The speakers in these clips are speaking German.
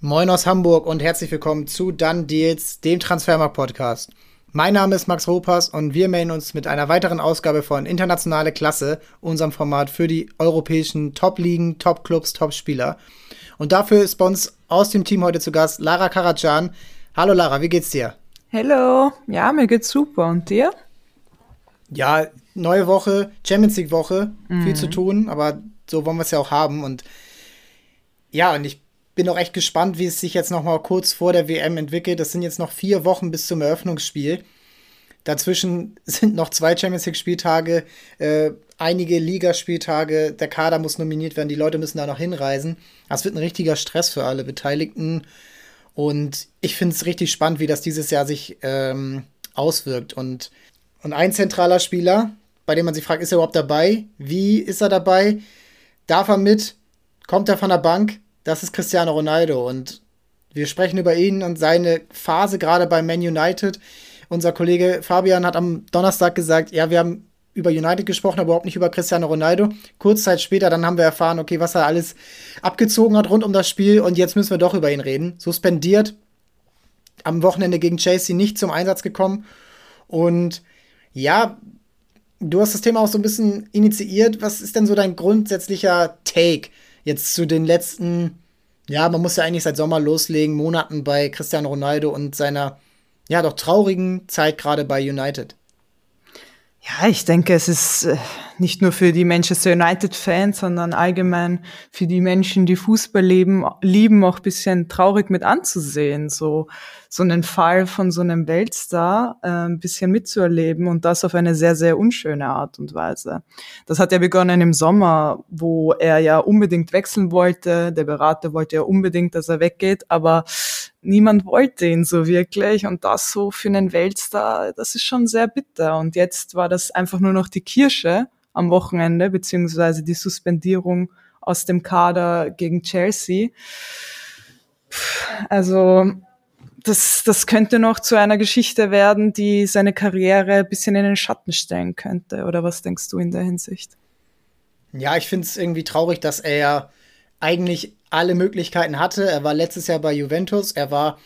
Moin aus Hamburg und herzlich willkommen zu Dann Deals, dem Transfermarkt-Podcast. Mein Name ist Max Ropas und wir melden uns mit einer weiteren Ausgabe von Internationale Klasse, unserem Format für die europäischen Top-Ligen, Top-Clubs, Top-Spieler. Und dafür ist bei uns aus dem Team heute zu Gast Lara Karajan. Hallo Lara, wie geht's dir? Hallo, ja, mir geht's super. Und dir? Ja, neue Woche, Champions League Woche, mhm. viel zu tun, aber so wollen wir es ja auch haben. Und ja, und ich bin auch echt gespannt, wie es sich jetzt noch mal kurz vor der WM entwickelt. Das sind jetzt noch vier Wochen bis zum Eröffnungsspiel. Dazwischen sind noch zwei Champions League Spieltage, äh, einige Ligaspieltage. Der Kader muss nominiert werden, die Leute müssen da noch hinreisen. Das wird ein richtiger Stress für alle Beteiligten. Und ich finde es richtig spannend, wie das dieses Jahr sich ähm, auswirkt. Und, und ein zentraler Spieler, bei dem man sich fragt, ist er überhaupt dabei? Wie ist er dabei? Darf er mit? Kommt er von der Bank? Das ist Cristiano Ronaldo. Und wir sprechen über ihn und seine Phase gerade bei Man United. Unser Kollege Fabian hat am Donnerstag gesagt, ja, wir haben über United gesprochen, aber überhaupt nicht über Cristiano Ronaldo. Kurz Zeit später, dann haben wir erfahren, okay, was er alles abgezogen hat rund um das Spiel und jetzt müssen wir doch über ihn reden. Suspendiert, am Wochenende gegen Chelsea nicht zum Einsatz gekommen und ja, du hast das Thema auch so ein bisschen initiiert. Was ist denn so dein grundsätzlicher Take jetzt zu den letzten, ja, man muss ja eigentlich seit Sommer loslegen, Monaten bei Cristiano Ronaldo und seiner, ja, doch traurigen Zeit gerade bei United? Ja, ich denke, es ist äh, nicht nur für die Manchester United-Fans, sondern allgemein für die Menschen, die Fußball leben, lieben, auch bisschen traurig mit anzusehen. So, so einen Fall von so einem Weltstar äh, ein bisschen mitzuerleben und das auf eine sehr, sehr unschöne Art und Weise. Das hat ja begonnen im Sommer, wo er ja unbedingt wechseln wollte. Der Berater wollte ja unbedingt, dass er weggeht, aber niemand wollte ihn so wirklich und das so für einen Weltstar, das ist schon sehr bitter. Und jetzt war das einfach nur noch die Kirsche am Wochenende, beziehungsweise die Suspendierung aus dem Kader gegen Chelsea. Also das, das könnte noch zu einer Geschichte werden, die seine Karriere ein bisschen in den Schatten stellen könnte. Oder was denkst du in der Hinsicht? Ja, ich finde es irgendwie traurig, dass er eigentlich alle Möglichkeiten hatte. Er war letztes Jahr bei Juventus. Er war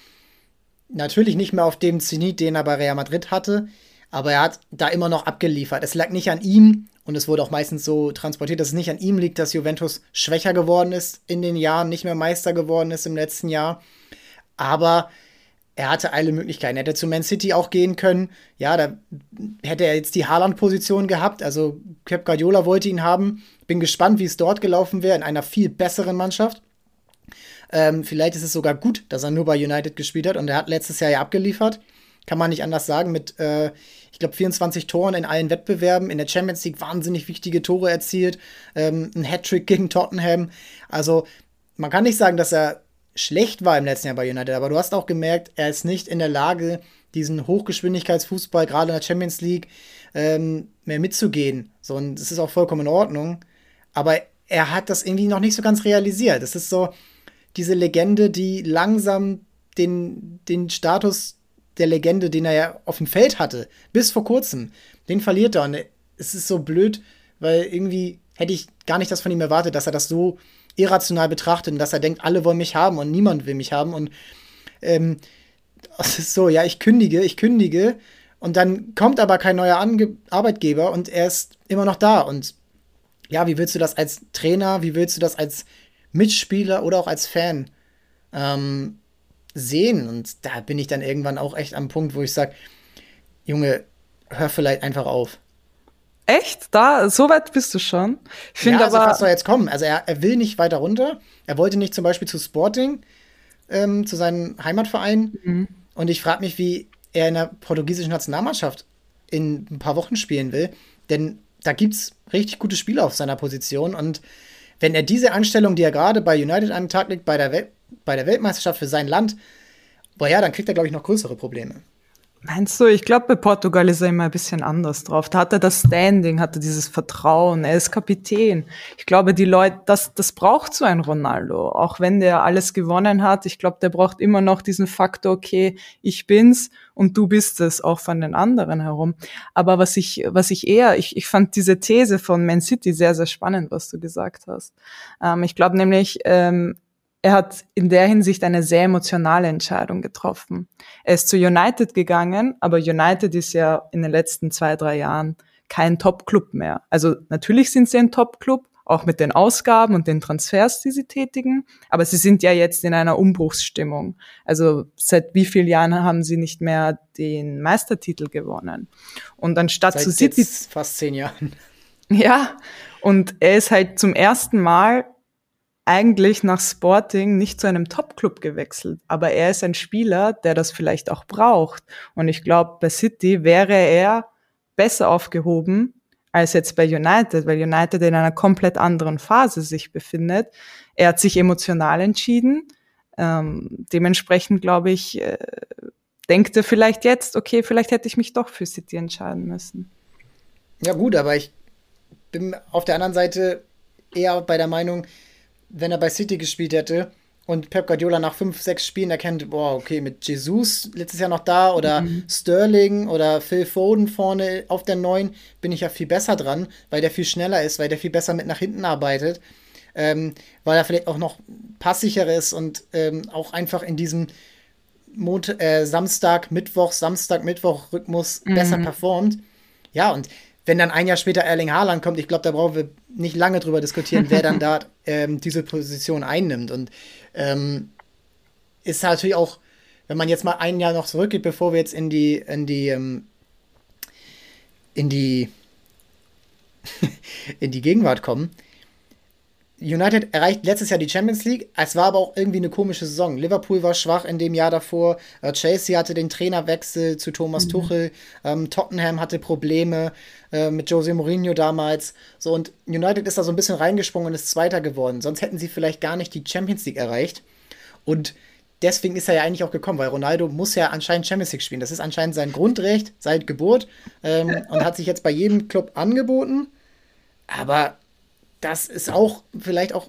natürlich nicht mehr auf dem Zenit, den er bei Real Madrid hatte, aber er hat da immer noch abgeliefert. Es lag nicht an ihm und es wurde auch meistens so transportiert, dass es nicht an ihm liegt, dass Juventus schwächer geworden ist in den Jahren, nicht mehr Meister geworden ist im letzten Jahr. Aber er hatte alle Möglichkeiten. Er hätte zu Man City auch gehen können. Ja, da hätte er jetzt die Haaland-Position gehabt. Also Pep Guardiola wollte ihn haben. Bin gespannt, wie es dort gelaufen wäre in einer viel besseren Mannschaft. Ähm, vielleicht ist es sogar gut, dass er nur bei United gespielt hat und er hat letztes Jahr ja abgeliefert. Kann man nicht anders sagen. Mit, äh, ich glaube, 24 Toren in allen Wettbewerben. In der Champions League wahnsinnig wichtige Tore erzielt. Ähm, ein Hattrick gegen Tottenham. Also, man kann nicht sagen, dass er schlecht war im letzten Jahr bei United, aber du hast auch gemerkt, er ist nicht in der Lage, diesen Hochgeschwindigkeitsfußball, gerade in der Champions League, ähm, mehr mitzugehen. So, und das ist auch vollkommen in Ordnung. Aber er hat das irgendwie noch nicht so ganz realisiert. Das ist so, diese Legende, die langsam den, den Status der Legende, den er ja auf dem Feld hatte, bis vor kurzem, den verliert er. Und es ist so blöd, weil irgendwie hätte ich gar nicht das von ihm erwartet, dass er das so irrational betrachtet und dass er denkt, alle wollen mich haben und niemand will mich haben. Und ähm, es ist so, ja, ich kündige, ich kündige. Und dann kommt aber kein neuer Ange Arbeitgeber und er ist immer noch da. Und ja, wie willst du das als Trainer, wie willst du das als Mitspieler oder auch als Fan ähm, sehen. Und da bin ich dann irgendwann auch echt am Punkt, wo ich sage, Junge, hör vielleicht einfach auf. Echt? Da, so weit bist du schon? Ich finde ja, also aber. Was soll jetzt kommen? Also er, er will nicht weiter runter. Er wollte nicht zum Beispiel zu Sporting, ähm, zu seinem Heimatverein. Mhm. Und ich frage mich, wie er in der portugiesischen Nationalmannschaft in ein paar Wochen spielen will. Denn da gibt es richtig gute Spieler auf seiner Position. Und wenn er diese Anstellung, die er gerade bei United an den Tag legt, bei der, Wel bei der Weltmeisterschaft für sein Land, boah ja, dann kriegt er, glaube ich, noch größere Probleme. Meinst du, ich glaube, bei Portugal ist er immer ein bisschen anders drauf. Da hat er das Standing, hat er dieses Vertrauen, er ist Kapitän. Ich glaube, die Leute, das, das braucht so ein Ronaldo. Auch wenn der alles gewonnen hat, ich glaube, der braucht immer noch diesen Faktor, okay, ich bin's und du bist es, auch von den anderen herum. Aber was ich, was ich eher, ich, ich fand diese These von Man City sehr, sehr spannend, was du gesagt hast. Ähm, ich glaube nämlich, ähm, er hat in der Hinsicht eine sehr emotionale Entscheidung getroffen. Er ist zu United gegangen, aber United ist ja in den letzten zwei, drei Jahren kein Top-Club mehr. Also natürlich sind sie ein Top-Club, auch mit den Ausgaben und den Transfers, die sie tätigen, aber sie sind ja jetzt in einer Umbruchsstimmung. Also seit wie vielen Jahren haben sie nicht mehr den Meistertitel gewonnen? Und anstatt seit zu City fast zehn Jahren. Ja, und er ist halt zum ersten Mal eigentlich nach Sporting nicht zu einem Top-Club gewechselt, aber er ist ein Spieler, der das vielleicht auch braucht. Und ich glaube, bei City wäre er besser aufgehoben als jetzt bei United, weil United in einer komplett anderen Phase sich befindet. Er hat sich emotional entschieden. Ähm, dementsprechend glaube ich, äh, denkt er vielleicht jetzt, okay, vielleicht hätte ich mich doch für City entscheiden müssen. Ja gut, aber ich bin auf der anderen Seite eher bei der Meinung, wenn er bei City gespielt hätte und Pep Guardiola nach fünf, sechs Spielen erkennt, boah, okay, mit Jesus letztes Jahr noch da oder mhm. Sterling oder Phil Foden vorne auf der neuen bin ich ja viel besser dran, weil der viel schneller ist, weil der viel besser mit nach hinten arbeitet, ähm, weil er vielleicht auch noch passsicherer ist und ähm, auch einfach in diesem Mont äh, Samstag, Mittwoch, Samstag, Mittwoch Rhythmus mhm. besser performt. Ja, und wenn dann ein Jahr später Erling Haaland kommt, ich glaube, da brauchen wir nicht lange drüber diskutieren, wer dann da ähm, diese Position einnimmt. Und ähm, ist natürlich auch, wenn man jetzt mal ein Jahr noch zurückgeht, bevor wir jetzt in die, in die, ähm, in die, in die Gegenwart kommen, United erreicht letztes Jahr die Champions League. Es war aber auch irgendwie eine komische Saison. Liverpool war schwach in dem Jahr davor. Äh, Chelsea hatte den Trainerwechsel zu Thomas mhm. Tuchel. Ähm, Tottenham hatte Probleme äh, mit Jose Mourinho damals. So und United ist da so ein bisschen reingesprungen und ist Zweiter geworden. Sonst hätten sie vielleicht gar nicht die Champions League erreicht. Und deswegen ist er ja eigentlich auch gekommen, weil Ronaldo muss ja anscheinend Champions League spielen. Das ist anscheinend sein Grundrecht seit Geburt ähm, und hat sich jetzt bei jedem Club angeboten. Aber das ist auch vielleicht auch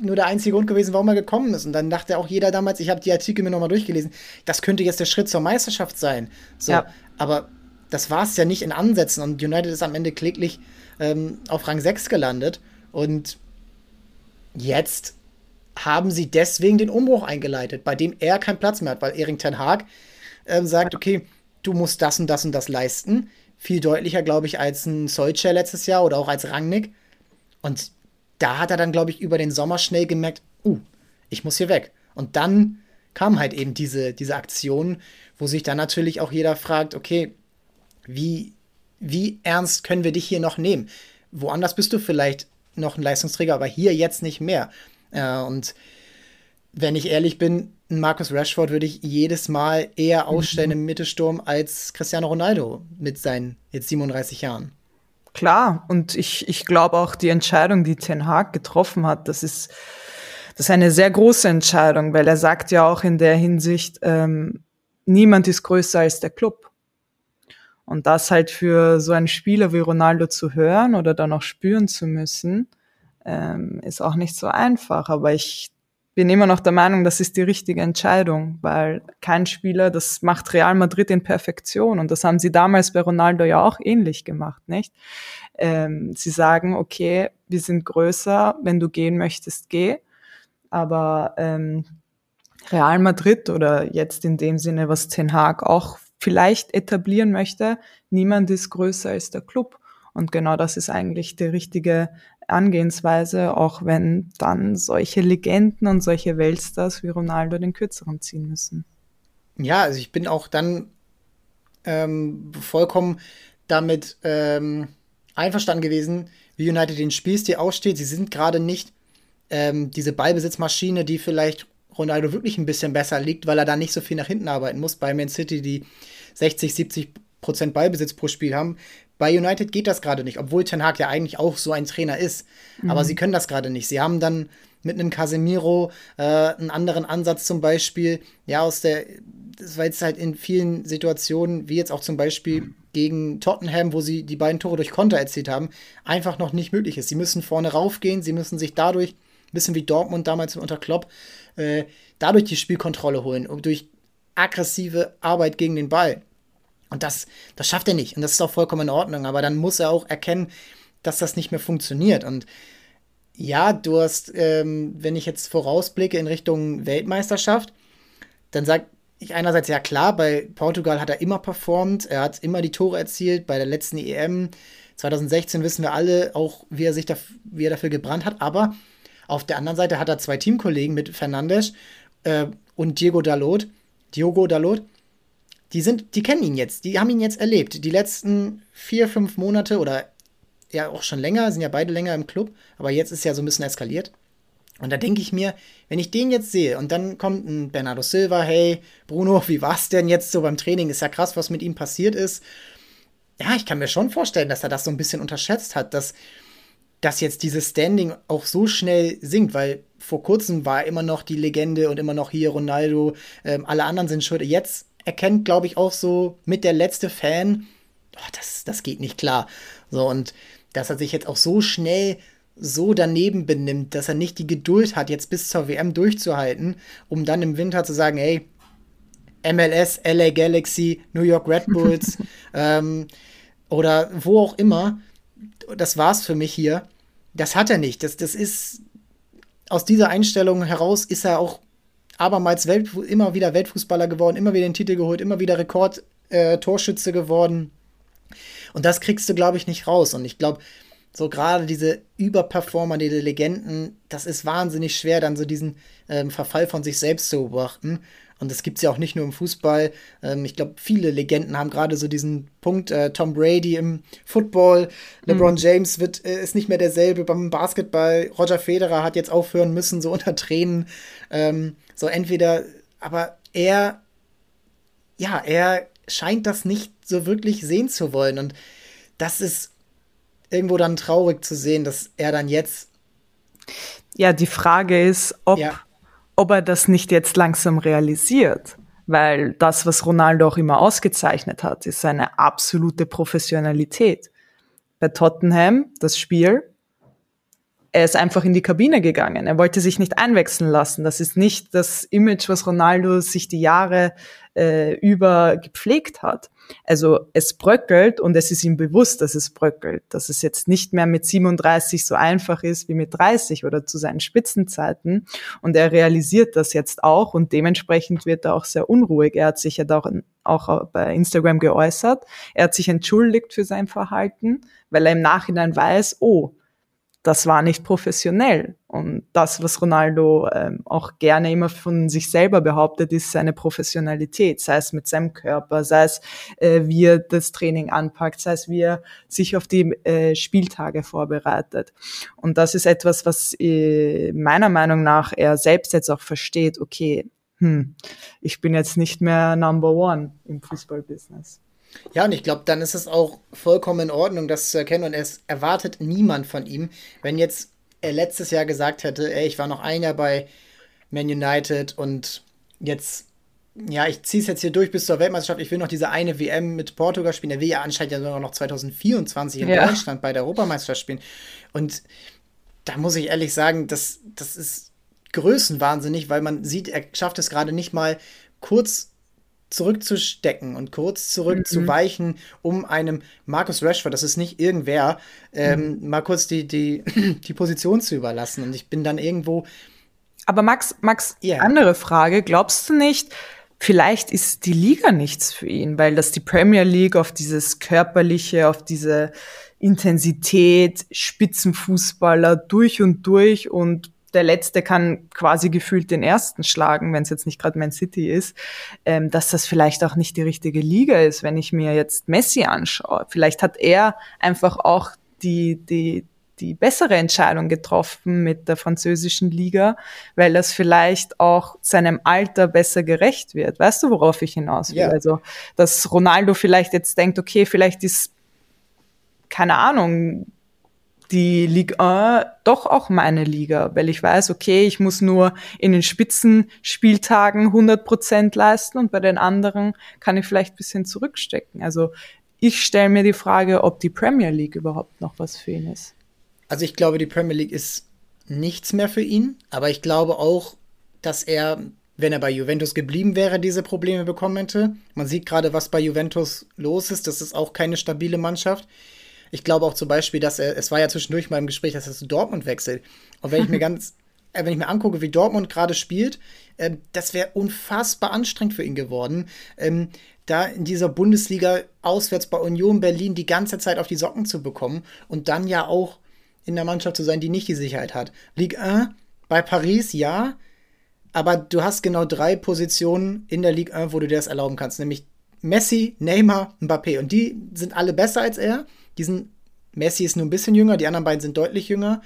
nur der einzige Grund gewesen, warum er gekommen ist. Und dann dachte auch jeder damals, ich habe die Artikel mir nochmal durchgelesen, das könnte jetzt der Schritt zur Meisterschaft sein. So, ja. aber das war es ja nicht in Ansätzen und United ist am Ende kläglich ähm, auf Rang 6 gelandet. Und jetzt haben sie deswegen den Umbruch eingeleitet, bei dem er keinen Platz mehr hat, weil Erik Ten Haag äh, sagt, okay, du musst das und das und das leisten. Viel deutlicher, glaube ich, als ein Solskjaer letztes Jahr oder auch als Rangnick. Und da hat er dann, glaube ich, über den Sommer schnell gemerkt, uh, ich muss hier weg. Und dann kam halt eben diese, diese Aktion, wo sich dann natürlich auch jeder fragt, okay, wie, wie ernst können wir dich hier noch nehmen? Woanders bist du vielleicht noch ein Leistungsträger, aber hier jetzt nicht mehr. Äh, und wenn ich ehrlich bin, Marcus Rashford würde ich jedes Mal eher ausstellen mhm. im Mittelsturm als Cristiano Ronaldo mit seinen jetzt 37 Jahren. Klar, und ich, ich glaube auch die Entscheidung, die Ten Hag getroffen hat, das ist, das ist eine sehr große Entscheidung, weil er sagt ja auch in der Hinsicht, ähm, niemand ist größer als der Club. Und das halt für so einen Spieler wie Ronaldo zu hören oder dann auch spüren zu müssen, ähm, ist auch nicht so einfach. Aber ich bin immer noch der Meinung, das ist die richtige Entscheidung, weil kein Spieler, das macht Real Madrid in Perfektion und das haben sie damals bei Ronaldo ja auch ähnlich gemacht, nicht? Ähm, sie sagen, okay, wir sind größer, wenn du gehen möchtest, geh, aber ähm, Real Madrid oder jetzt in dem Sinne, was Ten Hag auch vielleicht etablieren möchte, niemand ist größer als der Club. Und genau das ist eigentlich die richtige Angehensweise, auch wenn dann solche Legenden und solche Weltstars wie Ronaldo den kürzeren ziehen müssen. Ja, also ich bin auch dann ähm, vollkommen damit ähm, einverstanden gewesen, wie United den Spielstil aussteht. Sie sind gerade nicht ähm, diese Ballbesitzmaschine, die vielleicht Ronaldo wirklich ein bisschen besser liegt, weil er da nicht so viel nach hinten arbeiten muss. Bei Man City, die 60, 70 Prozent Ballbesitz pro Spiel haben, bei United geht das gerade nicht, obwohl Ten Hag ja eigentlich auch so ein Trainer ist. Mhm. Aber sie können das gerade nicht. Sie haben dann mit einem Casemiro äh, einen anderen Ansatz zum Beispiel. Ja, aus der, das war jetzt halt in vielen Situationen, wie jetzt auch zum Beispiel gegen Tottenham, wo sie die beiden Tore durch Konter erzielt haben, einfach noch nicht möglich ist. Sie müssen vorne raufgehen, sie müssen sich dadurch, ein bisschen wie Dortmund damals unter Klopp, äh, dadurch die Spielkontrolle holen und durch aggressive Arbeit gegen den Ball. Und das, das schafft er nicht. Und das ist auch vollkommen in Ordnung. Aber dann muss er auch erkennen, dass das nicht mehr funktioniert. Und Ja, du hast, ähm, wenn ich jetzt vorausblicke in Richtung Weltmeisterschaft, dann sag ich einerseits ja klar, bei Portugal hat er immer performt, er hat immer die Tore erzielt, bei der letzten EM 2016 wissen wir alle auch, wie er sich dafür, wie er dafür gebrannt hat, aber auf der anderen Seite hat er zwei Teamkollegen mit Fernandes äh, und Diego Dalot, Diogo Dalot, die sind, die kennen ihn jetzt, die haben ihn jetzt erlebt. Die letzten vier, fünf Monate oder ja auch schon länger, sind ja beide länger im Club, aber jetzt ist ja so ein bisschen eskaliert. Und da denke ich mir, wenn ich den jetzt sehe und dann kommt ein Bernardo Silva, hey, Bruno, wie war's denn jetzt so beim Training? Ist ja krass, was mit ihm passiert ist. Ja, ich kann mir schon vorstellen, dass er das so ein bisschen unterschätzt hat, dass, dass jetzt dieses Standing auch so schnell sinkt, weil vor kurzem war er immer noch die Legende und immer noch hier Ronaldo, ähm, alle anderen sind schuld. Jetzt erkennt, glaube ich, auch so mit der letzte Fan, oh, das, das geht nicht klar. So, und dass er sich jetzt auch so schnell so daneben benimmt, dass er nicht die Geduld hat, jetzt bis zur WM durchzuhalten, um dann im Winter zu sagen, hey, MLS, LA Galaxy, New York Red Bulls ähm, oder wo auch immer, das war's für mich hier. Das hat er nicht. Das, das ist aus dieser Einstellung heraus ist er auch abermals Welt, immer wieder Weltfußballer geworden, immer wieder den Titel geholt, immer wieder Rekord-Torschütze äh, geworden. Und das kriegst du, glaube ich, nicht raus. Und ich glaube, so gerade diese Überperformer, diese Legenden, das ist wahnsinnig schwer, dann so diesen ähm, Verfall von sich selbst zu beobachten. Und das gibt es ja auch nicht nur im Fußball. Ähm, ich glaube, viele Legenden haben gerade so diesen Punkt. Äh, Tom Brady im Football, LeBron mhm. James wird, äh, ist nicht mehr derselbe beim Basketball. Roger Federer hat jetzt aufhören müssen, so unter Tränen. Ähm, so entweder, aber er, ja, er scheint das nicht so wirklich sehen zu wollen. Und das ist irgendwo dann traurig zu sehen, dass er dann jetzt. Ja, die Frage ist, ob, ja. Ob er das nicht jetzt langsam realisiert. Weil das, was Ronaldo auch immer ausgezeichnet hat, ist seine absolute Professionalität. Bei Tottenham, das Spiel, er ist einfach in die Kabine gegangen. Er wollte sich nicht einwechseln lassen. Das ist nicht das Image, was Ronaldo sich die Jahre äh, über gepflegt hat. Also es bröckelt und es ist ihm bewusst, dass es bröckelt, dass es jetzt nicht mehr mit 37 so einfach ist wie mit 30 oder zu seinen Spitzenzeiten. Und er realisiert das jetzt auch und dementsprechend wird er auch sehr unruhig. Er hat sich ja auch, auch bei Instagram geäußert. Er hat sich entschuldigt für sein Verhalten, weil er im Nachhinein weiß, oh, das war nicht professionell. Und das, was Ronaldo ähm, auch gerne immer von sich selber behauptet, ist seine Professionalität, sei es mit seinem Körper, sei es, äh, wie er das Training anpackt, sei es, wie er sich auf die äh, Spieltage vorbereitet. Und das ist etwas, was äh, meiner Meinung nach er selbst jetzt auch versteht, okay, hm, ich bin jetzt nicht mehr Number One im Fußballbusiness. Ja, und ich glaube, dann ist es auch vollkommen in Ordnung, das zu erkennen. Und es erwartet niemand von ihm, wenn jetzt er letztes Jahr gesagt hätte, ey, ich war noch ein Jahr bei Man United und jetzt, ja, ich ziehe es jetzt hier durch bis zur Weltmeisterschaft. Ich will noch diese eine WM mit Portugal spielen. Er will ja anscheinend ja sogar noch 2024 in ja. Deutschland bei der Europameisterschaft spielen. Und da muss ich ehrlich sagen, das, das ist größenwahnsinnig, weil man sieht, er schafft es gerade nicht mal kurz zurückzustecken und kurz zurückzuweichen, mhm. um einem Marcus Rashford, das ist nicht irgendwer, ähm, mhm. mal kurz die, die, die Position zu überlassen. Und ich bin dann irgendwo. Aber Max, Max, yeah. andere Frage. Glaubst du nicht, vielleicht ist die Liga nichts für ihn, weil das die Premier League auf dieses körperliche, auf diese Intensität, Spitzenfußballer durch und durch und der Letzte kann quasi gefühlt den Ersten schlagen, wenn es jetzt nicht gerade Man City ist, ähm, dass das vielleicht auch nicht die richtige Liga ist, wenn ich mir jetzt Messi anschaue. Vielleicht hat er einfach auch die, die, die bessere Entscheidung getroffen mit der französischen Liga, weil das vielleicht auch seinem Alter besser gerecht wird. Weißt du, worauf ich hinaus will? Ja. Also, dass Ronaldo vielleicht jetzt denkt, okay, vielleicht ist, keine Ahnung, die Ligue 1 doch auch meine Liga, weil ich weiß, okay, ich muss nur in den Spitzenspieltagen 100 Prozent leisten und bei den anderen kann ich vielleicht ein bisschen zurückstecken. Also ich stelle mir die Frage, ob die Premier League überhaupt noch was für ihn ist. Also ich glaube, die Premier League ist nichts mehr für ihn, aber ich glaube auch, dass er, wenn er bei Juventus geblieben wäre, diese Probleme bekommen hätte. Man sieht gerade, was bei Juventus los ist. Das ist auch keine stabile Mannschaft. Ich glaube auch zum Beispiel, dass er, es war ja zwischendurch mal im Gespräch, dass er zu Dortmund wechselt. Und wenn ich mir ganz, äh, wenn ich mir angucke, wie Dortmund gerade spielt, äh, das wäre unfassbar anstrengend für ihn geworden. Ähm, da in dieser Bundesliga auswärts bei Union Berlin die ganze Zeit auf die Socken zu bekommen und dann ja auch in der Mannschaft zu sein, die nicht die Sicherheit hat. Ligue 1 bei Paris, ja, aber du hast genau drei Positionen in der Ligue 1, wo du dir das erlauben kannst, nämlich Messi, Neymar, Mbappé. Und die sind alle besser als er. Die sind, Messi ist nur ein bisschen jünger, die anderen beiden sind deutlich jünger.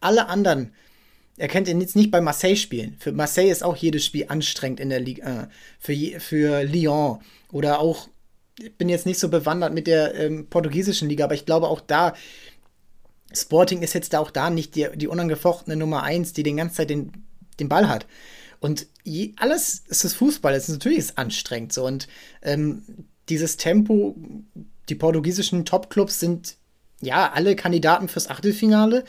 Alle anderen, er kennt ihn jetzt nicht bei Marseille spielen. Für Marseille ist auch jedes Spiel anstrengend in der Ligue 1. Für, für Lyon oder auch, ich bin jetzt nicht so bewandert mit der ähm, portugiesischen Liga, aber ich glaube auch da, Sporting ist jetzt auch da nicht die, die unangefochtene Nummer 1, die den ganze Zeit den, den Ball hat. Und je, alles ist das Fußball, es ist natürlich ist anstrengend so. Und ähm, dieses Tempo, die portugiesischen Top-Clubs sind ja alle Kandidaten fürs Achtelfinale.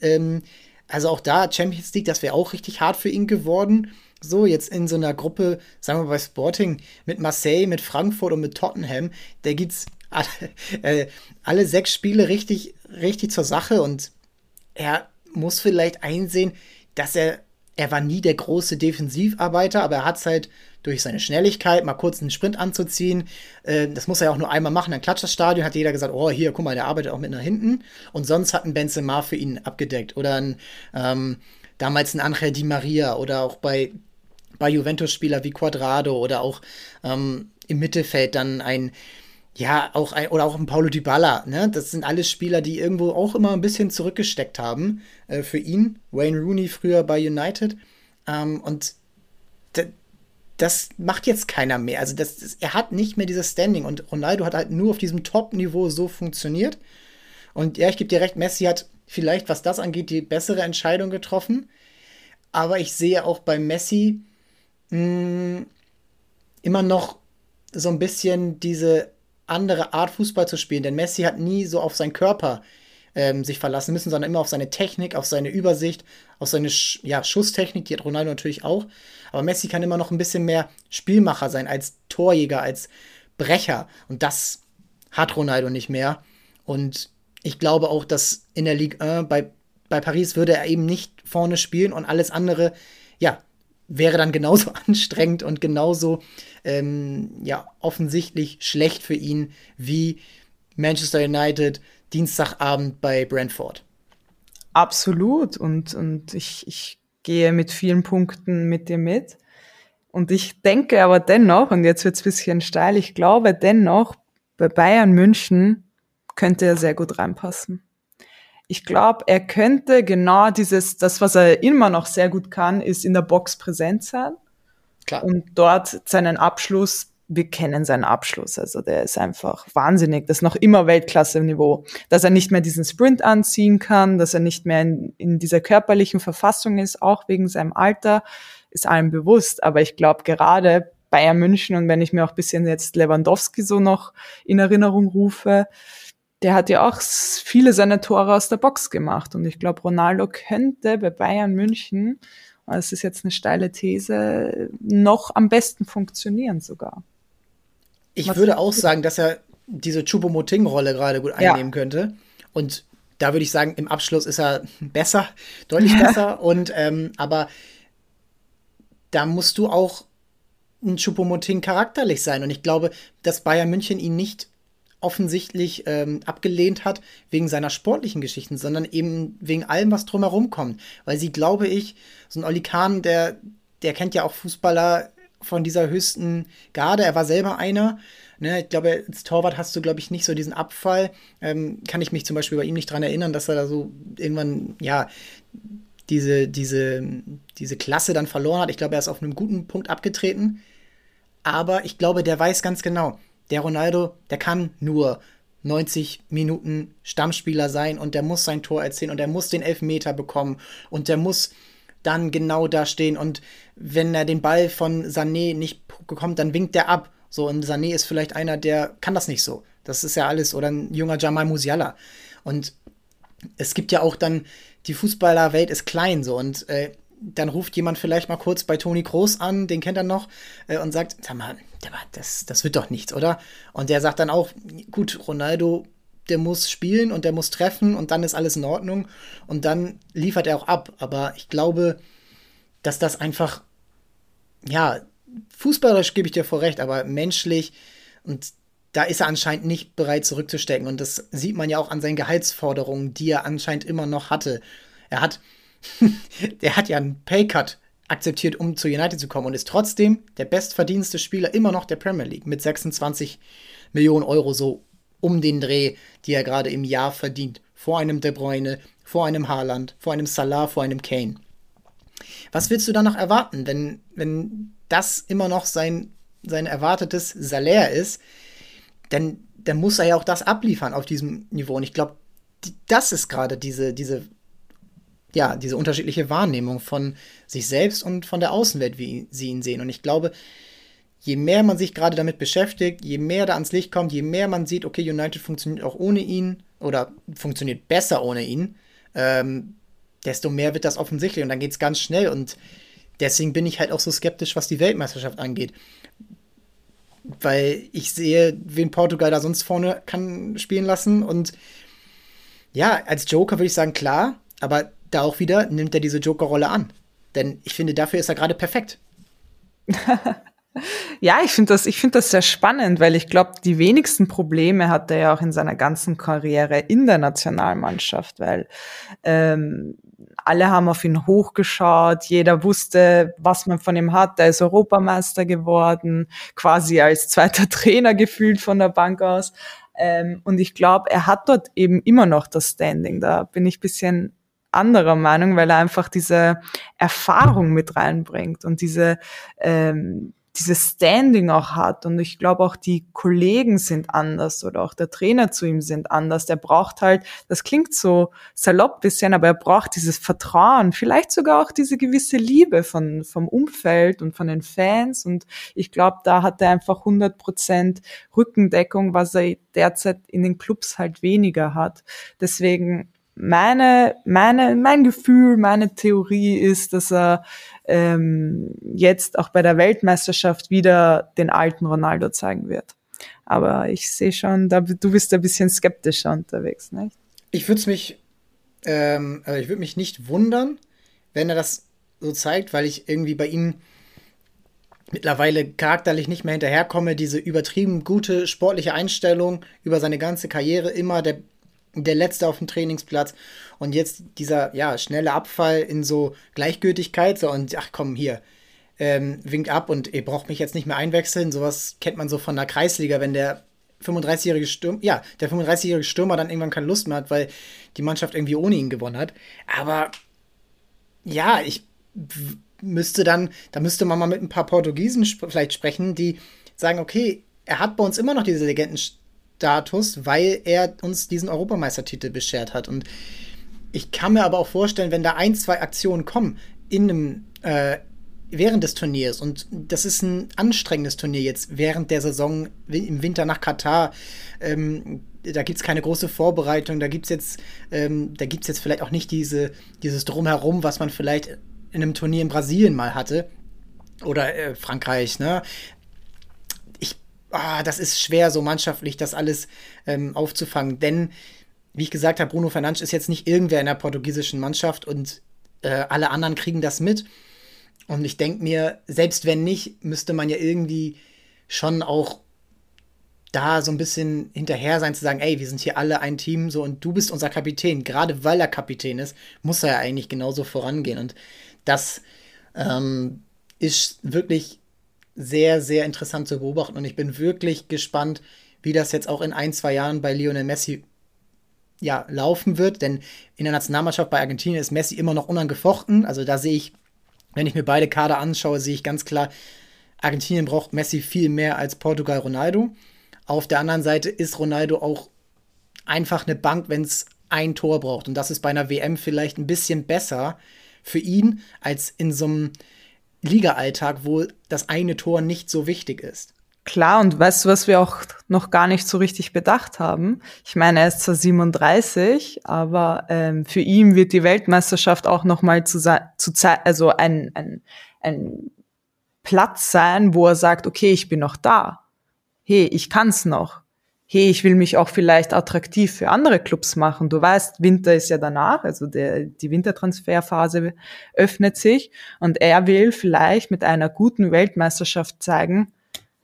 Ähm, also auch da Champions League, das wäre auch richtig hart für ihn geworden. So, jetzt in so einer Gruppe, sagen wir bei Sporting, mit Marseille, mit Frankfurt und mit Tottenham, da gibt's alle, äh, alle sechs Spiele richtig, richtig zur Sache und er muss vielleicht einsehen, dass er er war nie der große Defensivarbeiter, aber er hat es halt durch seine Schnelligkeit, mal kurz einen Sprint anzuziehen. Äh, das muss er ja auch nur einmal machen. Dann klatscht das Stadion, hat jeder gesagt, oh, hier, guck mal, der arbeitet auch mit nach hinten. Und sonst hat ein Benzema für ihn abgedeckt. Oder ein, ähm, damals ein Angel Di Maria oder auch bei, bei Juventus-Spieler wie Quadrado oder auch ähm, im Mittelfeld dann ein ja, auch ein, oder auch ein Paulo Dybala, ne? Das sind alles Spieler, die irgendwo auch immer ein bisschen zurückgesteckt haben äh, für ihn. Wayne Rooney früher bei United. Ähm, und das macht jetzt keiner mehr. Also das, das, er hat nicht mehr dieses Standing und Ronaldo hat halt nur auf diesem Top-Niveau so funktioniert. Und ja, ich gebe dir recht, Messi hat vielleicht, was das angeht, die bessere Entscheidung getroffen. Aber ich sehe auch bei Messi mh, mm, immer noch so ein bisschen diese andere Art Fußball zu spielen. Denn Messi hat nie so auf seinen Körper ähm, sich verlassen müssen, sondern immer auf seine Technik, auf seine Übersicht, auf seine Sch ja, Schusstechnik, die hat Ronaldo natürlich auch. Aber Messi kann immer noch ein bisschen mehr Spielmacher sein, als Torjäger, als Brecher. Und das hat Ronaldo nicht mehr. Und ich glaube auch, dass in der Ligue 1 bei, bei Paris würde er eben nicht vorne spielen und alles andere, ja, wäre dann genauso anstrengend und genauso ähm, ja, offensichtlich schlecht für ihn wie Manchester United Dienstagabend bei Brentford. Absolut. Und, und ich, ich gehe mit vielen Punkten mit dir mit. Und ich denke aber dennoch, und jetzt wird es ein bisschen steil, ich glaube dennoch, bei Bayern München könnte er sehr gut reinpassen ich glaube, er könnte genau dieses, das, was er immer noch sehr gut kann, ist in der Box präsent sein. Klar. Und dort seinen Abschluss, wir kennen seinen Abschluss, also der ist einfach wahnsinnig. Das ist noch immer Weltklasse-Niveau. Dass er nicht mehr diesen Sprint anziehen kann, dass er nicht mehr in, in dieser körperlichen Verfassung ist, auch wegen seinem Alter, ist allen bewusst. Aber ich glaube, gerade Bayern München und wenn ich mir auch bisschen jetzt Lewandowski so noch in Erinnerung rufe, der hat ja auch viele seiner Tore aus der Box gemacht. Und ich glaube, Ronaldo könnte bei Bayern München, das ist jetzt eine steile These, noch am besten funktionieren sogar. Ich Was würde auch sagen, dass er diese Chupomoting-Rolle gerade gut einnehmen ja. könnte. Und da würde ich sagen, im Abschluss ist er besser, deutlich besser. Und ähm, aber da musst du auch ein Chupomoting charakterlich sein. Und ich glaube, dass Bayern München ihn nicht offensichtlich ähm, abgelehnt hat wegen seiner sportlichen Geschichten, sondern eben wegen allem, was drumherum kommt. Weil sie, glaube ich, so ein Oli Kahn, der, der kennt ja auch Fußballer von dieser höchsten Garde. Er war selber einer. Ne, ich glaube, als Torwart hast du, glaube ich, nicht so diesen Abfall. Ähm, kann ich mich zum Beispiel bei ihm nicht dran erinnern, dass er da so irgendwann, ja, diese, diese, diese Klasse dann verloren hat. Ich glaube, er ist auf einem guten Punkt abgetreten. Aber ich glaube, der weiß ganz genau, der Ronaldo, der kann nur 90 Minuten Stammspieler sein und der muss sein Tor erzielen und der muss den Elfmeter bekommen und der muss dann genau da stehen und wenn er den Ball von Sané nicht bekommt, dann winkt er ab. So, und Sané ist vielleicht einer, der kann das nicht so. Das ist ja alles. Oder ein junger Jamal Musiala. Und es gibt ja auch dann, die Fußballerwelt ist klein so. Und äh, dann ruft jemand vielleicht mal kurz bei Toni Groß an, den kennt er noch, äh, und sagt, sag mal, das, das wird doch nichts, oder? Und der sagt dann auch, gut, Ronaldo, der muss spielen und der muss treffen und dann ist alles in Ordnung und dann liefert er auch ab. Aber ich glaube, dass das einfach, ja, fußballerisch gebe ich dir vor recht, aber menschlich und da ist er anscheinend nicht bereit zurückzustecken und das sieht man ja auch an seinen Gehaltsforderungen, die er anscheinend immer noch hatte. Er hat, der hat ja einen Paycut akzeptiert, um zu United zu kommen und ist trotzdem der bestverdienste Spieler immer noch der Premier League mit 26 Millionen Euro so um den Dreh, die er gerade im Jahr verdient. Vor einem De Bruyne, vor einem Haaland, vor einem Salah, vor einem Kane. Was willst du da noch erwarten, wenn, wenn das immer noch sein, sein erwartetes Salär ist? Dann, dann muss er ja auch das abliefern auf diesem Niveau. Und ich glaube, das ist gerade diese, diese, ja, diese unterschiedliche Wahrnehmung von sich selbst und von der Außenwelt, wie sie ihn sehen. Und ich glaube, je mehr man sich gerade damit beschäftigt, je mehr da ans Licht kommt, je mehr man sieht, okay, United funktioniert auch ohne ihn oder funktioniert besser ohne ihn, ähm, desto mehr wird das offensichtlich und dann geht es ganz schnell und deswegen bin ich halt auch so skeptisch, was die Weltmeisterschaft angeht. Weil ich sehe, wen Portugal da sonst vorne kann spielen lassen und ja, als Joker würde ich sagen, klar, aber da auch wieder nimmt er diese Joker-Rolle an. Denn ich finde, dafür ist er gerade perfekt. Ja, ich finde das, ich finde das sehr spannend, weil ich glaube, die wenigsten Probleme hat er ja auch in seiner ganzen Karriere in der Nationalmannschaft, weil ähm, alle haben auf ihn hochgeschaut, jeder wusste, was man von ihm hat. Er ist Europameister geworden, quasi als zweiter Trainer gefühlt von der Bank aus. Ähm, und ich glaube, er hat dort eben immer noch das Standing. Da bin ich bisschen anderer Meinung, weil er einfach diese Erfahrung mit reinbringt und diese ähm, dieses Standing auch hat. Und ich glaube auch die Kollegen sind anders oder auch der Trainer zu ihm sind anders. Der braucht halt, das klingt so salopp bisschen, aber er braucht dieses Vertrauen, vielleicht sogar auch diese gewisse Liebe von, vom Umfeld und von den Fans. Und ich glaube, da hat er einfach 100 Prozent Rückendeckung, was er derzeit in den Clubs halt weniger hat. Deswegen meine, meine, mein Gefühl, meine Theorie ist, dass er ähm, jetzt auch bei der Weltmeisterschaft wieder den alten Ronaldo zeigen wird. Aber ich sehe schon, da, du bist ein bisschen skeptischer unterwegs, nicht? Ich würde mich, ähm, also ich würde mich nicht wundern, wenn er das so zeigt, weil ich irgendwie bei ihm mittlerweile charakterlich nicht mehr hinterherkomme, diese übertrieben gute sportliche Einstellung über seine ganze Karriere, immer der der letzte auf dem Trainingsplatz. Und jetzt dieser ja schnelle Abfall in so Gleichgültigkeit so und ach komm hier ähm, winkt ab und ihr braucht mich jetzt nicht mehr einwechseln. Sowas kennt man so von der Kreisliga wenn der 35-jährige Stürmer ja der 35-jährige Stürmer dann irgendwann keine Lust mehr hat weil die Mannschaft irgendwie ohne ihn gewonnen hat. Aber ja ich müsste dann da müsste man mal mit ein paar Portugiesen sp vielleicht sprechen die sagen okay er hat bei uns immer noch diese Legenden Status, weil er uns diesen Europameistertitel beschert hat. Und ich kann mir aber auch vorstellen, wenn da ein, zwei Aktionen kommen in einem äh, während des Turniers und das ist ein anstrengendes Turnier jetzt während der Saison im Winter nach Katar. Ähm, da gibt es keine große Vorbereitung, da gibt es jetzt, ähm, jetzt vielleicht auch nicht diese, dieses Drumherum, was man vielleicht in einem Turnier in Brasilien mal hatte. Oder äh, Frankreich, ne? Ah, das ist schwer, so mannschaftlich das alles ähm, aufzufangen. Denn, wie ich gesagt habe, Bruno Fernandes ist jetzt nicht irgendwer in der portugiesischen Mannschaft und äh, alle anderen kriegen das mit. Und ich denke mir, selbst wenn nicht, müsste man ja irgendwie schon auch da so ein bisschen hinterher sein, zu sagen, ey, wir sind hier alle ein Team, so und du bist unser Kapitän. Gerade weil er Kapitän ist, muss er ja eigentlich genauso vorangehen. Und das ähm, ist wirklich sehr, sehr interessant zu beobachten und ich bin wirklich gespannt, wie das jetzt auch in ein, zwei Jahren bei Lionel Messi ja, laufen wird, denn in der Nationalmannschaft bei Argentinien ist Messi immer noch unangefochten. Also da sehe ich, wenn ich mir beide Kader anschaue, sehe ich ganz klar, Argentinien braucht Messi viel mehr als Portugal Ronaldo. Auf der anderen Seite ist Ronaldo auch einfach eine Bank, wenn es ein Tor braucht. Und das ist bei einer WM vielleicht ein bisschen besser für ihn als in so einem Liga-Alltag, wo das eine Tor nicht so wichtig ist. Klar, und weißt du, was wir auch noch gar nicht so richtig bedacht haben? Ich meine, er ist zwar 37, aber ähm, für ihn wird die Weltmeisterschaft auch nochmal zu, zu also ein, ein, ein Platz sein, wo er sagt, okay, ich bin noch da. Hey, ich kann's noch. Hey, ich will mich auch vielleicht attraktiv für andere Clubs machen. Du weißt, Winter ist ja danach, also der, die Wintertransferphase öffnet sich und er will vielleicht mit einer guten Weltmeisterschaft zeigen,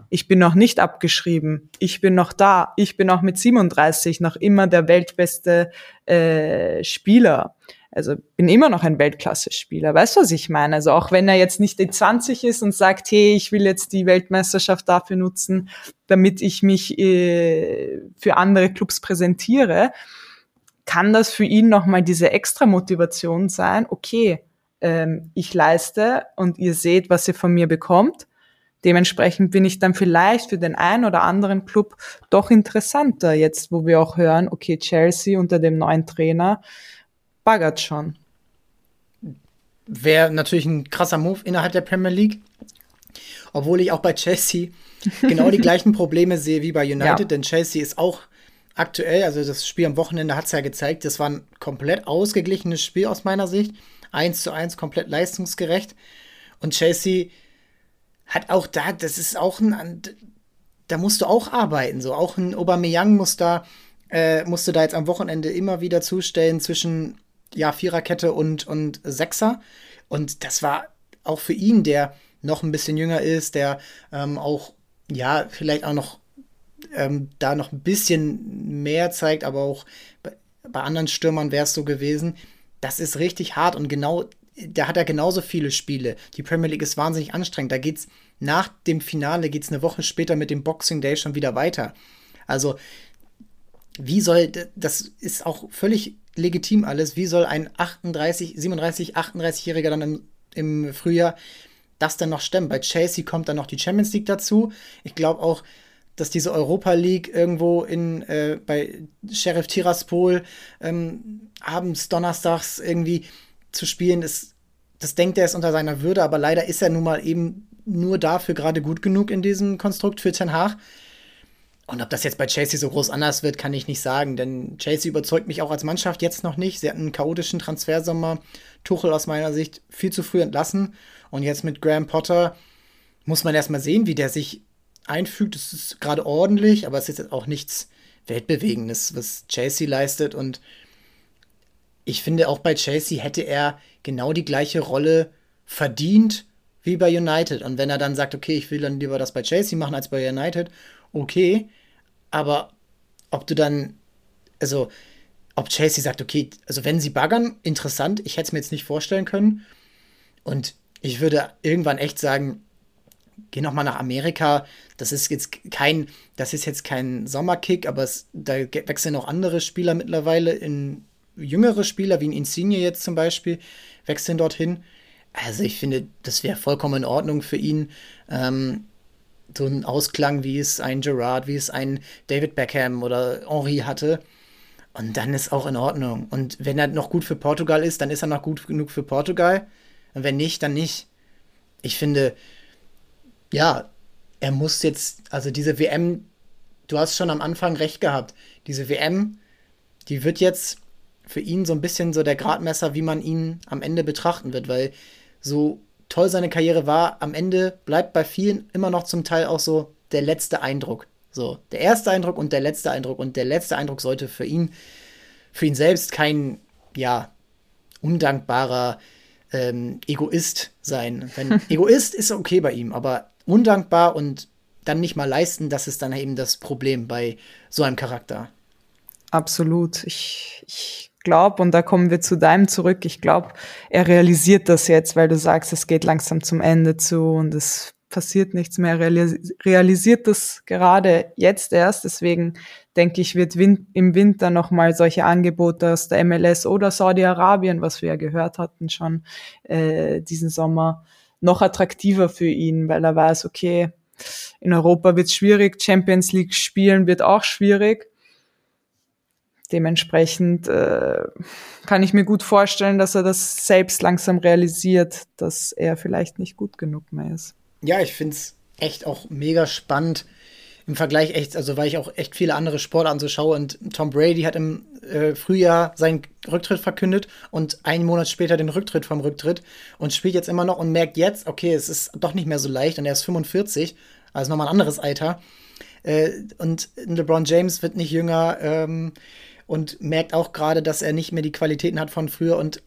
ich bin noch nicht abgeschrieben, ich bin noch da, ich bin auch mit 37 noch immer der weltbeste äh, Spieler. Also bin immer noch ein Weltklasse-Spieler. Weißt du, was ich meine? Also auch wenn er jetzt nicht die 20 ist und sagt, hey, ich will jetzt die Weltmeisterschaft dafür nutzen, damit ich mich äh, für andere Clubs präsentiere, kann das für ihn nochmal diese extra Motivation sein, okay, ähm, ich leiste und ihr seht, was ihr von mir bekommt. Dementsprechend bin ich dann vielleicht für den einen oder anderen Club doch interessanter, jetzt wo wir auch hören, okay, Chelsea unter dem neuen Trainer baggert schon. Wäre natürlich ein krasser Move innerhalb der Premier League. Obwohl ich auch bei Chelsea genau die gleichen Probleme sehe wie bei United, ja. denn Chelsea ist auch aktuell, also das Spiel am Wochenende hat es ja gezeigt, das war ein komplett ausgeglichenes Spiel aus meiner Sicht. 1 zu 1, komplett leistungsgerecht. Und Chelsea hat auch da, das ist auch ein, da musst du auch arbeiten. So, auch ein Aubameyang muss da, äh, musste da jetzt am Wochenende immer wieder zustellen zwischen ja, Viererkette und, und Sechser. Und das war auch für ihn, der noch ein bisschen jünger ist, der ähm, auch, ja, vielleicht auch noch ähm, da noch ein bisschen mehr zeigt, aber auch bei, bei anderen Stürmern wäre es so gewesen. Das ist richtig hart und genau, da hat er genauso viele Spiele. Die Premier League ist wahnsinnig anstrengend. Da geht's nach dem Finale, geht's eine Woche später mit dem Boxing Day schon wieder weiter. Also, wie soll, das ist auch völlig legitim alles. Wie soll ein 38, 37, 38-Jähriger dann im, im Frühjahr das dann noch stemmen? Bei Chelsea kommt dann noch die Champions League dazu. Ich glaube auch, dass diese Europa League irgendwo in äh, bei Sheriff Tiraspol ähm, abends, donnerstags irgendwie zu spielen, ist, das denkt er ist unter seiner Würde, aber leider ist er nun mal eben nur dafür gerade gut genug in diesem Konstrukt für Ten Hag. Und ob das jetzt bei Chelsea so groß anders wird, kann ich nicht sagen, denn Chelsea überzeugt mich auch als Mannschaft jetzt noch nicht. Sie hatten einen chaotischen Transfersommer, Tuchel aus meiner Sicht viel zu früh entlassen. Und jetzt mit Graham Potter muss man erstmal sehen, wie der sich einfügt. Es ist gerade ordentlich, aber es ist jetzt auch nichts Weltbewegendes, was Chelsea leistet. Und ich finde, auch bei Chelsea hätte er genau die gleiche Rolle verdient wie bei United. Und wenn er dann sagt, okay, ich will dann lieber das bei Chelsea machen als bei United, okay. Aber ob du dann, also, ob Chelsea sagt, okay, also wenn sie baggern, interessant, ich hätte es mir jetzt nicht vorstellen können. Und ich würde irgendwann echt sagen, geh noch mal nach Amerika. Das ist jetzt kein, das ist jetzt kein Sommerkick, aber es, da wechseln auch andere Spieler mittlerweile in jüngere Spieler, wie ein Insigne jetzt zum Beispiel, wechseln dorthin. Also ich finde, das wäre vollkommen in Ordnung für ihn. Ähm, so ein Ausklang, wie es ein Gerard, wie es ein David Beckham oder Henri hatte. Und dann ist auch in Ordnung. Und wenn er noch gut für Portugal ist, dann ist er noch gut genug für Portugal. Und wenn nicht, dann nicht. Ich finde, ja, er muss jetzt, also diese WM, du hast schon am Anfang recht gehabt, diese WM, die wird jetzt für ihn so ein bisschen so der Gradmesser, wie man ihn am Ende betrachten wird, weil so toll seine Karriere war, am Ende bleibt bei vielen immer noch zum Teil auch so der letzte Eindruck. So, der erste Eindruck und der letzte Eindruck. Und der letzte Eindruck sollte für ihn, für ihn selbst kein, ja, undankbarer ähm, Egoist sein. Wenn Egoist ist okay bei ihm, aber undankbar und dann nicht mal leisten, das ist dann eben das Problem bei so einem Charakter. Absolut. Ich, ich glaube, und da kommen wir zu deinem zurück, ich glaube, er realisiert das jetzt, weil du sagst, es geht langsam zum Ende zu und es passiert nichts mehr, realisiert das gerade jetzt erst. Deswegen denke ich, wird im Winter nochmal solche Angebote aus der MLS oder Saudi-Arabien, was wir ja gehört hatten schon äh, diesen Sommer, noch attraktiver für ihn, weil er weiß, okay, in Europa wird es schwierig, Champions League spielen wird auch schwierig. Dementsprechend äh, kann ich mir gut vorstellen, dass er das selbst langsam realisiert, dass er vielleicht nicht gut genug mehr ist. Ja, ich finde es echt auch mega spannend im Vergleich echt, also weil ich auch echt viele andere Sportarten so schaue und Tom Brady hat im äh, Frühjahr seinen Rücktritt verkündet und einen Monat später den Rücktritt vom Rücktritt und spielt jetzt immer noch und merkt jetzt, okay, es ist doch nicht mehr so leicht und er ist 45, also nochmal ein anderes Alter Äh, und LeBron James wird nicht jünger ähm, und merkt auch gerade, dass er nicht mehr die Qualitäten hat von früher. Und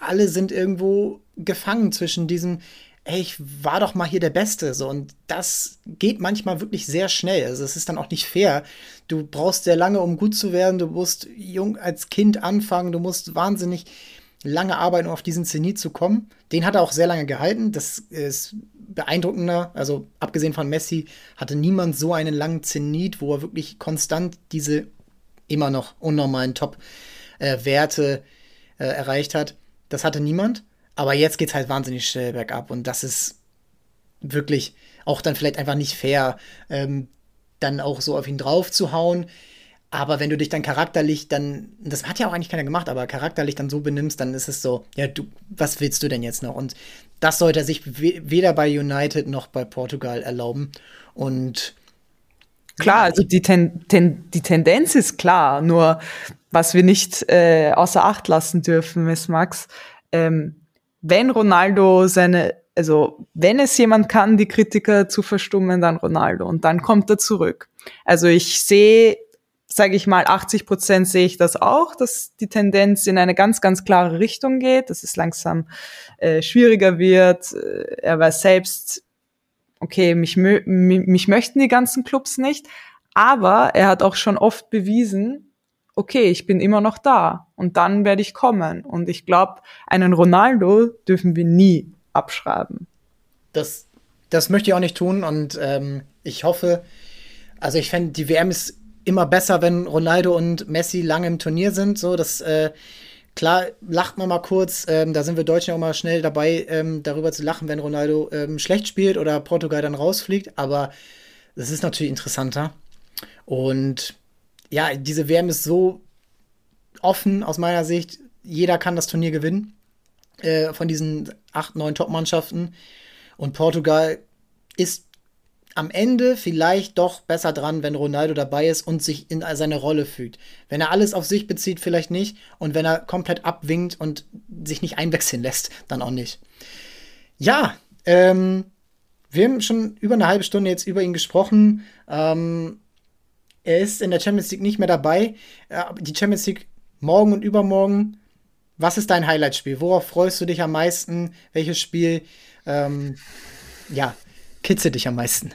alle sind irgendwo gefangen zwischen diesem, ey, ich war doch mal hier der Beste. So, und das geht manchmal wirklich sehr schnell. Also es ist dann auch nicht fair. Du brauchst sehr lange, um gut zu werden. Du musst jung als Kind anfangen. Du musst wahnsinnig lange arbeiten, um auf diesen Zenit zu kommen. Den hat er auch sehr lange gehalten. Das ist beeindruckender. Also abgesehen von Messi hatte niemand so einen langen Zenit, wo er wirklich konstant diese immer noch unnormalen Top-Werte äh, äh, erreicht hat. Das hatte niemand. Aber jetzt geht es halt wahnsinnig schnell bergab und das ist wirklich auch dann vielleicht einfach nicht fair, ähm, dann auch so auf ihn drauf zu hauen. Aber wenn du dich dann charakterlich dann, das hat ja auch eigentlich keiner gemacht, aber charakterlich dann so benimmst, dann ist es so, ja, du, was willst du denn jetzt noch? Und das sollte er sich weder bei United noch bei Portugal erlauben. Und Klar, also die, ten, ten, die Tendenz ist klar, nur was wir nicht äh, außer Acht lassen dürfen, Miss Max, ähm, wenn Ronaldo seine, also wenn es jemand kann, die Kritiker zu verstummen, dann Ronaldo und dann kommt er zurück. Also ich sehe, sage ich mal, 80 Prozent sehe ich das auch, dass die Tendenz in eine ganz, ganz klare Richtung geht, dass es langsam äh, schwieriger wird. Äh, er weiß selbst, okay, mich, mich möchten die ganzen Clubs nicht, aber er hat auch schon oft bewiesen, okay, ich bin immer noch da und dann werde ich kommen. Und ich glaube, einen Ronaldo dürfen wir nie abschreiben. Das, das möchte ich auch nicht tun und ähm, ich hoffe, also ich fände, die WM ist immer besser, wenn Ronaldo und Messi lange im Turnier sind. So, das äh, klar lacht man mal kurz. Ähm, da sind wir Deutschen auch mal schnell dabei, ähm, darüber zu lachen, wenn Ronaldo ähm, schlecht spielt oder Portugal dann rausfliegt. Aber das ist natürlich interessanter. Und ja, diese WM ist so offen aus meiner Sicht. Jeder kann das Turnier gewinnen äh, von diesen acht, neun Top-Mannschaften. Und Portugal ist am Ende vielleicht doch besser dran, wenn Ronaldo dabei ist und sich in seine Rolle fügt. Wenn er alles auf sich bezieht, vielleicht nicht. Und wenn er komplett abwinkt und sich nicht einwechseln lässt, dann auch nicht. Ja, ähm, wir haben schon über eine halbe Stunde jetzt über ihn gesprochen. Ähm, er ist in der Champions League nicht mehr dabei. Die Champions League morgen und übermorgen. Was ist dein Highlight-Spiel? Worauf freust du dich am meisten? Welches Spiel, ähm, ja, kitzelt dich am meisten?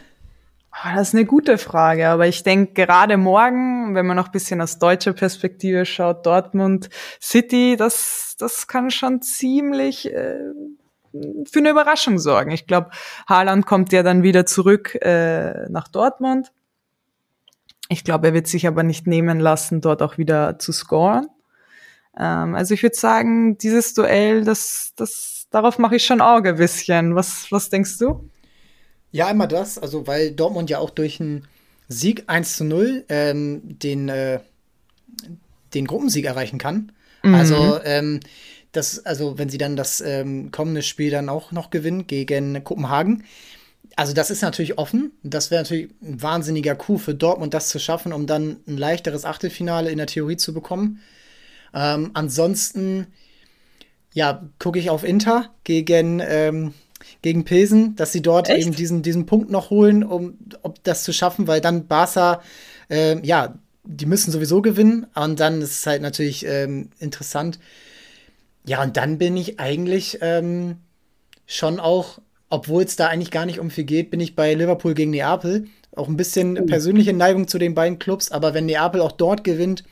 Oh, das ist eine gute Frage, aber ich denke gerade morgen, wenn man noch ein bisschen aus deutscher Perspektive schaut, Dortmund City, das, das kann schon ziemlich äh, für eine Überraschung sorgen. Ich glaube, Haaland kommt ja dann wieder zurück äh, nach Dortmund. Ich glaube, er wird sich aber nicht nehmen lassen, dort auch wieder zu scoren. Ähm, also ich würde sagen, dieses Duell, das, das, darauf mache ich schon Auge bisschen. Was, was denkst du? Ja, immer das, also weil Dortmund ja auch durch einen Sieg 1 zu 0 ähm, den, äh, den Gruppensieg erreichen kann. Mhm. Also, ähm, das, also wenn sie dann das ähm, kommende Spiel dann auch noch gewinnen gegen Kopenhagen, also das ist natürlich offen. Das wäre natürlich ein wahnsinniger Coup für Dortmund, das zu schaffen, um dann ein leichteres Achtelfinale in der Theorie zu bekommen. Ähm, ansonsten, ja, gucke ich auf Inter gegen, ähm, gegen Pilsen, dass sie dort Echt? eben diesen, diesen Punkt noch holen, um, um das zu schaffen, weil dann Barca, äh, ja, die müssen sowieso gewinnen. Und dann ist es halt natürlich ähm, interessant. Ja, und dann bin ich eigentlich ähm, schon auch obwohl es da eigentlich gar nicht um viel geht, bin ich bei Liverpool gegen Neapel. Auch ein bisschen oh. persönliche Neigung zu den beiden Clubs, aber wenn Neapel auch dort gewinnt,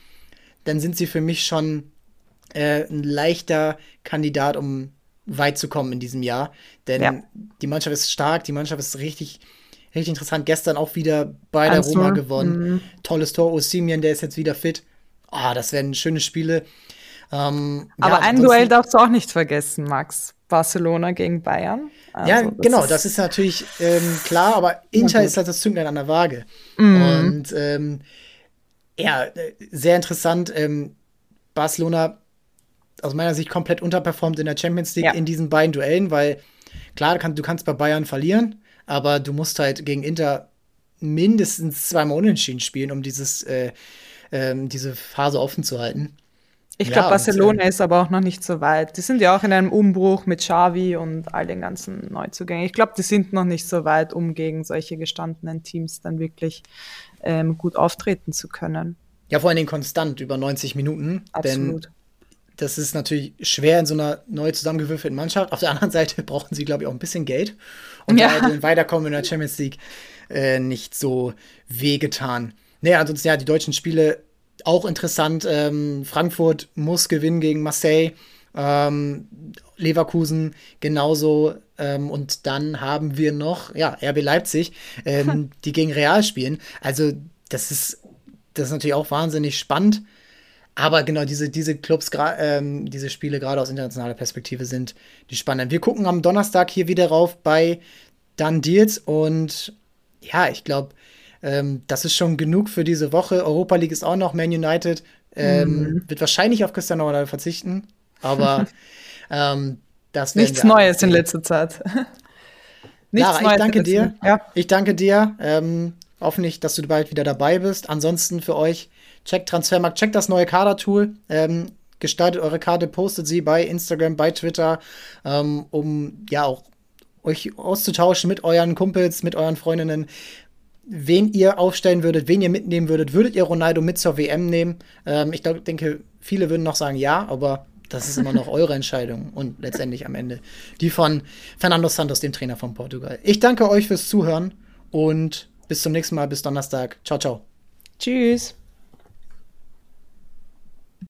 dann sind sie für mich schon äh, ein leichter Kandidat, um weit zu kommen in diesem Jahr. Denn ja. die Mannschaft ist stark, die Mannschaft ist richtig, richtig interessant. Gestern auch wieder bei der Roma gewonnen. Mhm. Tolles Tor. Osimien, der ist jetzt wieder fit. Ah, oh, das werden schöne Spiele. Ähm, Aber ja, ein Duell darfst du auch nicht vergessen, Max. Barcelona gegen Bayern. Also, ja, genau, das ist natürlich ähm, klar, aber Inter ist halt das Zünglein an der Waage. Mhm. Und ähm, ja, sehr interessant. Ähm, Barcelona aus meiner Sicht komplett unterperformt in der Champions League ja. in diesen beiden Duellen, weil klar, du kannst bei Bayern verlieren, aber du musst halt gegen Inter mindestens zweimal unentschieden spielen, um dieses, äh, ähm, diese Phase offen zu halten. Ich glaube, ja, Barcelona und, äh, ist aber auch noch nicht so weit. Die sind ja auch in einem Umbruch mit Xavi und all den ganzen Neuzugängen. Ich glaube, die sind noch nicht so weit, um gegen solche gestandenen Teams dann wirklich ähm, gut auftreten zu können. Ja, vor allen Dingen konstant über 90 Minuten. Absolut. Denn das ist natürlich schwer in so einer neu zusammengewürfelten Mannschaft. Auf der anderen Seite brauchen sie, glaube ich, auch ein bisschen Geld. Und ja. da Weiterkommen in der Champions League äh, nicht so wehgetan. Naja, ansonsten ja, die deutschen Spiele auch interessant. Ähm, Frankfurt muss gewinnen gegen Marseille. Ähm, Leverkusen genauso. Ähm, und dann haben wir noch, ja, RB Leipzig, ähm, die gegen Real spielen. Also, das ist, das ist natürlich auch wahnsinnig spannend. Aber genau, diese, diese Clubs, ähm, diese Spiele gerade aus internationaler Perspektive sind die spannenden. Wir gucken am Donnerstag hier wieder rauf bei Dan Deals und ja, ich glaube, ähm, das ist schon genug für diese Woche. Europa League ist auch noch Man United. Ähm, mhm. Wird wahrscheinlich auf Cristiano Ronaldo verzichten, aber ähm, das Nichts Neues in letzter Zeit. Nichts Lara, Neues ich danke dir. Ja. Ich danke dir. Ähm, hoffentlich, dass du bald wieder dabei bist. Ansonsten für euch, checkt Transfermarkt, checkt das neue Kader-Tool. Ähm, gestaltet eure Karte, postet sie bei Instagram, bei Twitter, ähm, um ja auch euch auszutauschen mit euren Kumpels, mit euren Freundinnen, wen ihr aufstellen würdet, wen ihr mitnehmen würdet. Würdet ihr Ronaldo mit zur WM nehmen? Ähm, ich glaub, denke, viele würden noch sagen ja, aber das ist immer noch eure Entscheidung und letztendlich am Ende die von Fernando Santos, dem Trainer von Portugal. Ich danke euch fürs Zuhören und bis zum nächsten Mal, bis Donnerstag. Ciao, ciao. Tschüss.